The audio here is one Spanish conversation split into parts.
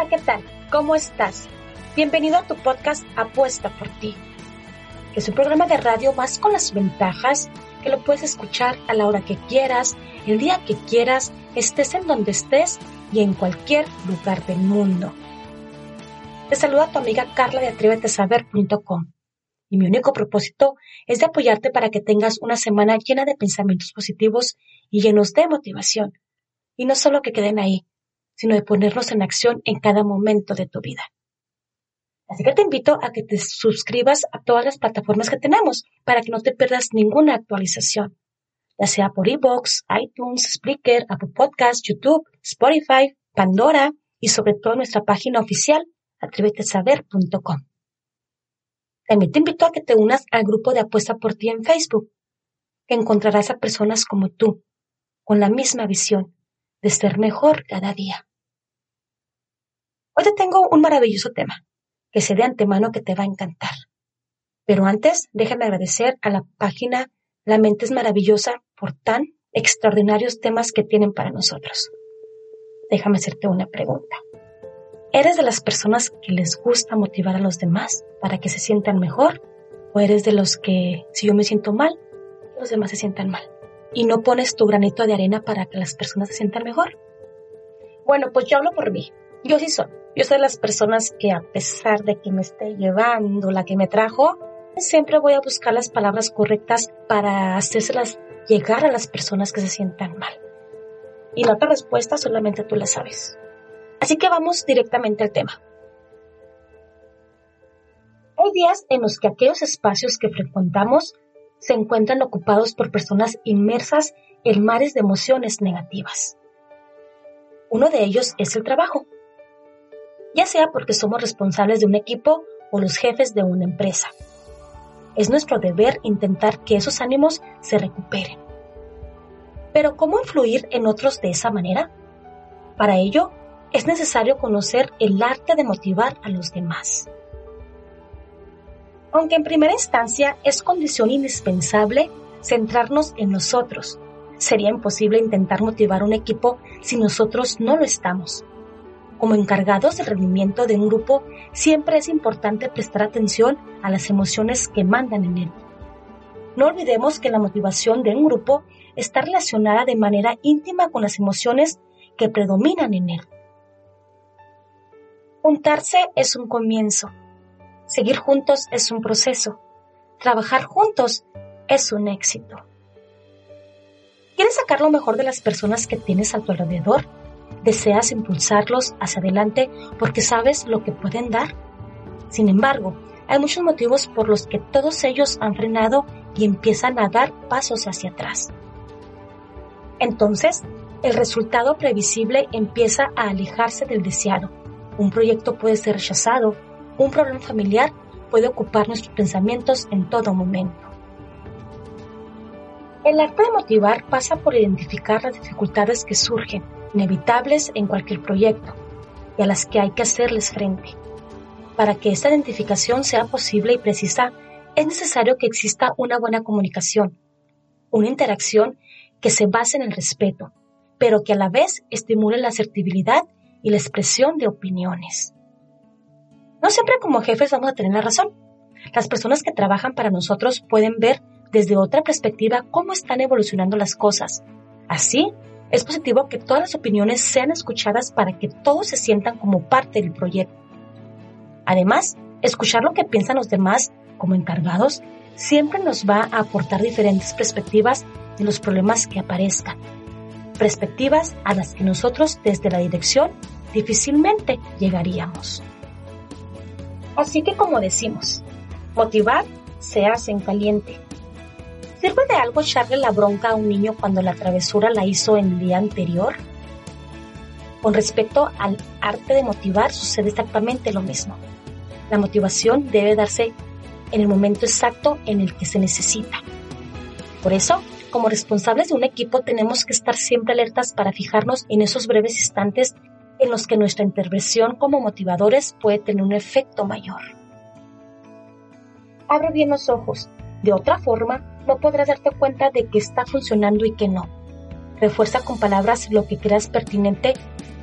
Hola, ¿qué tal? ¿Cómo estás? Bienvenido a tu podcast Apuesta por ti. Es un programa de radio más con las ventajas que lo puedes escuchar a la hora que quieras, el día que quieras, estés en donde estés y en cualquier lugar del mundo. Te saluda tu amiga Carla de atrévetesaber.com y mi único propósito es de apoyarte para que tengas una semana llena de pensamientos positivos y llenos de motivación. Y no solo que queden ahí, sino de ponerlos en acción en cada momento de tu vida. Así que te invito a que te suscribas a todas las plataformas que tenemos para que no te pierdas ninguna actualización, ya sea por iBox, iTunes, Spreaker, Apple Podcasts, YouTube, Spotify, Pandora y sobre todo nuestra página oficial atrévetesaber.com. También te invito a que te unas al grupo de Apuesta por ti en Facebook, que encontrarás a personas como tú, con la misma visión de ser mejor cada día. Hoy te tengo un maravilloso tema, que sé de antemano que te va a encantar. Pero antes, déjame agradecer a la página La Mente es Maravillosa por tan extraordinarios temas que tienen para nosotros. Déjame hacerte una pregunta. ¿Eres de las personas que les gusta motivar a los demás para que se sientan mejor? ¿O eres de los que, si yo me siento mal, los demás se sientan mal? ¿Y no pones tu granito de arena para que las personas se sientan mejor? Bueno, pues yo hablo por mí. Yo sí soy. Yo soy las personas que a pesar de que me esté llevando la que me trajo, siempre voy a buscar las palabras correctas para hacérselas llegar a las personas que se sientan mal. Y la otra respuesta solamente tú la sabes. Así que vamos directamente al tema. Hay días en los que aquellos espacios que frecuentamos se encuentran ocupados por personas inmersas en mares de emociones negativas. Uno de ellos es el trabajo ya sea porque somos responsables de un equipo o los jefes de una empresa. Es nuestro deber intentar que esos ánimos se recuperen. Pero ¿cómo influir en otros de esa manera? Para ello, es necesario conocer el arte de motivar a los demás. Aunque en primera instancia es condición indispensable centrarnos en nosotros, sería imposible intentar motivar un equipo si nosotros no lo estamos. Como encargados del rendimiento de un grupo, siempre es importante prestar atención a las emociones que mandan en él. No olvidemos que la motivación de un grupo está relacionada de manera íntima con las emociones que predominan en él. Juntarse es un comienzo. Seguir juntos es un proceso. Trabajar juntos es un éxito. ¿Quieres sacar lo mejor de las personas que tienes a tu alrededor? Deseas impulsarlos hacia adelante porque sabes lo que pueden dar. Sin embargo, hay muchos motivos por los que todos ellos han frenado y empiezan a dar pasos hacia atrás. Entonces, el resultado previsible empieza a alejarse del deseado. Un proyecto puede ser rechazado, un problema familiar puede ocupar nuestros pensamientos en todo momento. El arte de motivar pasa por identificar las dificultades que surgen inevitables en cualquier proyecto y a las que hay que hacerles frente. Para que esta identificación sea posible y precisa, es necesario que exista una buena comunicación, una interacción que se base en el respeto, pero que a la vez estimule la asertividad y la expresión de opiniones. No siempre como jefes vamos a tener la razón. Las personas que trabajan para nosotros pueden ver desde otra perspectiva cómo están evolucionando las cosas. Así, es positivo que todas las opiniones sean escuchadas para que todos se sientan como parte del proyecto. Además, escuchar lo que piensan los demás como encargados siempre nos va a aportar diferentes perspectivas de los problemas que aparezcan. Perspectivas a las que nosotros desde la dirección difícilmente llegaríamos. Así que como decimos, motivar se hace en caliente ¿Sirve de algo echarle la bronca a un niño cuando la travesura la hizo el día anterior? Con respecto al arte de motivar, sucede exactamente lo mismo. La motivación debe darse en el momento exacto en el que se necesita. Por eso, como responsables de un equipo, tenemos que estar siempre alertas para fijarnos en esos breves instantes en los que nuestra intervención como motivadores puede tener un efecto mayor. Abre bien los ojos. De otra forma, no podrás darte cuenta de que está funcionando y que no. Refuerza con palabras lo que creas pertinente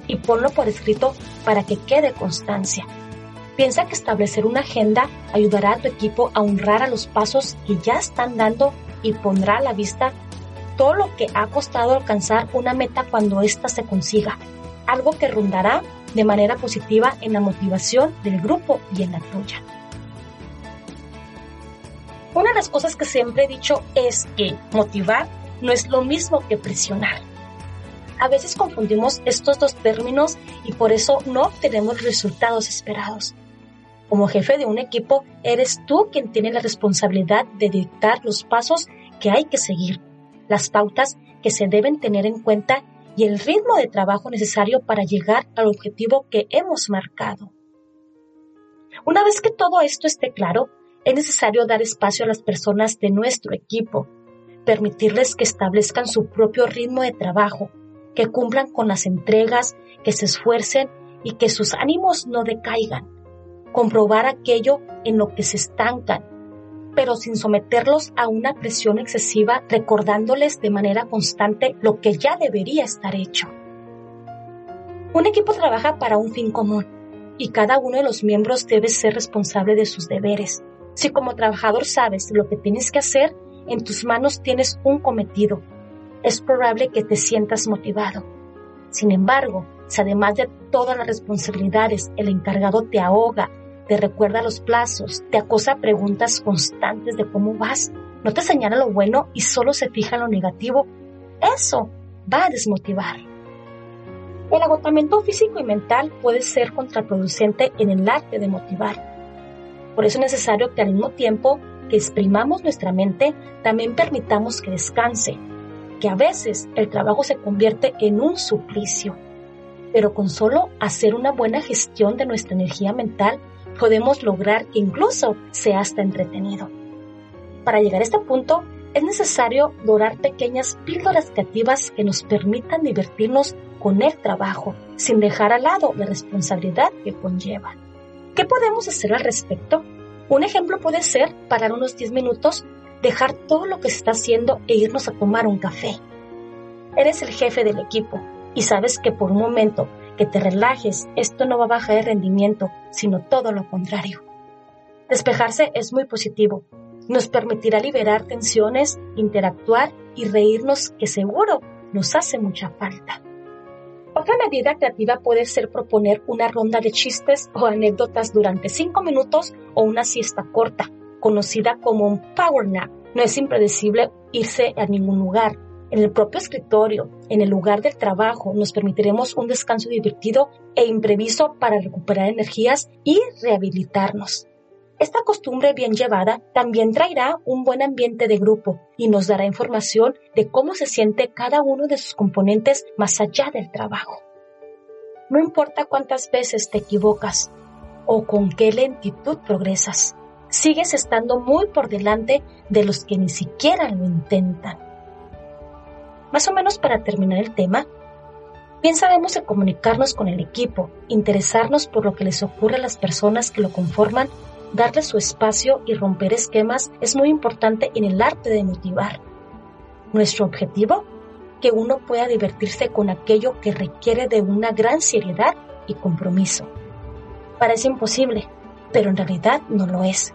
y ponlo por escrito para que quede constancia. Piensa que establecer una agenda ayudará a tu equipo a honrar a los pasos que ya están dando y pondrá a la vista todo lo que ha costado alcanzar una meta cuando ésta se consiga, algo que rondará de manera positiva en la motivación del grupo y en la tuya. Una de las cosas que siempre he dicho es que motivar no es lo mismo que presionar. A veces confundimos estos dos términos y por eso no obtenemos resultados esperados. Como jefe de un equipo, eres tú quien tiene la responsabilidad de dictar los pasos que hay que seguir, las pautas que se deben tener en cuenta y el ritmo de trabajo necesario para llegar al objetivo que hemos marcado. Una vez que todo esto esté claro, es necesario dar espacio a las personas de nuestro equipo, permitirles que establezcan su propio ritmo de trabajo, que cumplan con las entregas, que se esfuercen y que sus ánimos no decaigan comprobar aquello en lo que se estancan, pero sin someterlos a una presión excesiva, recordándoles de manera constante lo que ya debería estar hecho. Un equipo trabaja para un fin común y cada uno de los miembros debe ser responsable de sus deberes. Si como trabajador sabes lo que tienes que hacer, en tus manos tienes un cometido. Es probable que te sientas motivado. Sin embargo, si además de todas las responsabilidades el encargado te ahoga te recuerda los plazos, te acosa preguntas constantes de cómo vas, no te señala lo bueno y solo se fija en lo negativo, eso va a desmotivar. El agotamiento físico y mental puede ser contraproducente en el arte de motivar. Por eso es necesario que al mismo tiempo que exprimamos nuestra mente, también permitamos que descanse, que a veces el trabajo se convierte en un suplicio. Pero con solo hacer una buena gestión de nuestra energía mental, podemos lograr que incluso sea hasta entretenido. Para llegar a este punto, es necesario dorar pequeñas píldoras creativas que nos permitan divertirnos con el trabajo, sin dejar al lado la responsabilidad que conlleva. ¿Qué podemos hacer al respecto? Un ejemplo puede ser parar unos 10 minutos, dejar todo lo que se está haciendo e irnos a tomar un café. Eres el jefe del equipo y sabes que por un momento que te relajes, esto no va a bajar el rendimiento, sino todo lo contrario. Despejarse es muy positivo. Nos permitirá liberar tensiones, interactuar y reírnos que seguro nos hace mucha falta. Otra medida creativa puede ser proponer una ronda de chistes o anécdotas durante cinco minutos o una siesta corta, conocida como un power nap. No es impredecible irse a ningún lugar, en el propio escritorio, en el lugar del trabajo, nos permitiremos un descanso divertido e imprevisto para recuperar energías y rehabilitarnos. Esta costumbre bien llevada también traerá un buen ambiente de grupo y nos dará información de cómo se siente cada uno de sus componentes más allá del trabajo. No importa cuántas veces te equivocas o con qué lentitud progresas, sigues estando muy por delante de los que ni siquiera lo intentan. Más o menos para terminar el tema, bien sabemos de comunicarnos con el equipo, interesarnos por lo que les ocurre a las personas que lo conforman, darles su espacio y romper esquemas es muy importante en el arte de motivar. Nuestro objetivo, que uno pueda divertirse con aquello que requiere de una gran seriedad y compromiso. Parece imposible, pero en realidad no lo es.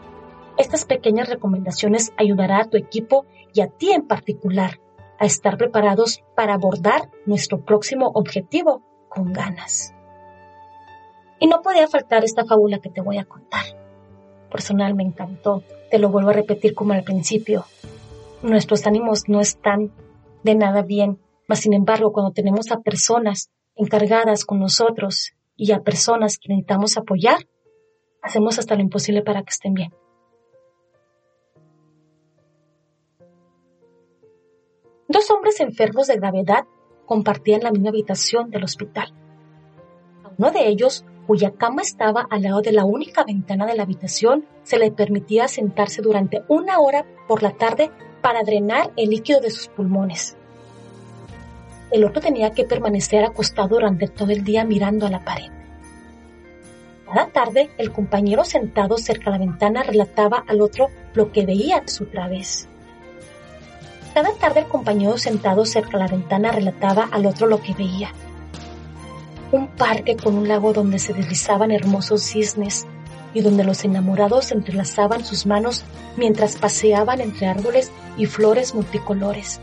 Estas pequeñas recomendaciones ayudarán a tu equipo y a ti en particular a estar preparados para abordar nuestro próximo objetivo con ganas. Y no podía faltar esta fábula que te voy a contar. Personal me encantó, te lo vuelvo a repetir como al principio. Nuestros ánimos no están de nada bien, mas sin embargo cuando tenemos a personas encargadas con nosotros y a personas que necesitamos apoyar, hacemos hasta lo imposible para que estén bien. Dos hombres enfermos de gravedad compartían la misma habitación del hospital. A uno de ellos, cuya cama estaba al lado de la única ventana de la habitación, se le permitía sentarse durante una hora por la tarde para drenar el líquido de sus pulmones. El otro tenía que permanecer acostado durante todo el día mirando a la pared. Cada tarde, el compañero sentado cerca de la ventana relataba al otro lo que veía a su través. Cada tarde el compañero sentado cerca de la ventana relataba al otro lo que veía. Un parque con un lago donde se deslizaban hermosos cisnes y donde los enamorados entrelazaban sus manos mientras paseaban entre árboles y flores multicolores.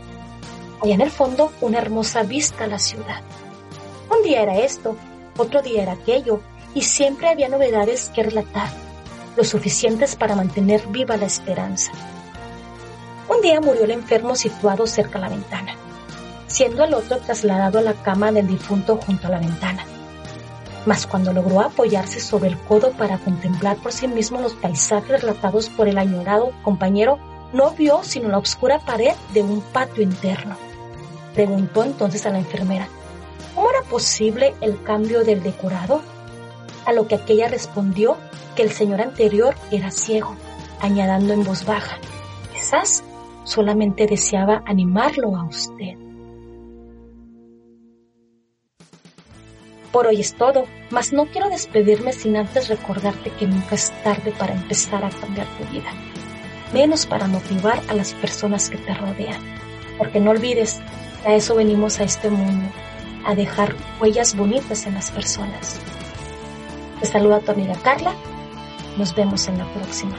Allá en el fondo, una hermosa vista a la ciudad. Un día era esto, otro día era aquello, y siempre había novedades que relatar, lo suficientes para mantener viva la esperanza. Un día murió el enfermo situado cerca a la ventana, siendo el otro trasladado a la cama del difunto junto a la ventana mas cuando logró apoyarse sobre el codo para contemplar por sí mismo los paisajes relatados por el añorado compañero, no vio sino la oscura pared de un patio interno. Preguntó entonces a la enfermera, ¿cómo era posible el cambio del decorado? A lo que aquella respondió que el señor anterior era ciego, añadiendo en voz baja, quizás solamente deseaba animarlo a usted. Por hoy es todo, mas no quiero despedirme sin antes recordarte que nunca es tarde para empezar a cambiar tu vida, menos para motivar a las personas que te rodean. Porque no olvides a eso venimos a este mundo, a dejar huellas bonitas en las personas. Te saluda tu amiga Carla, nos vemos en la próxima.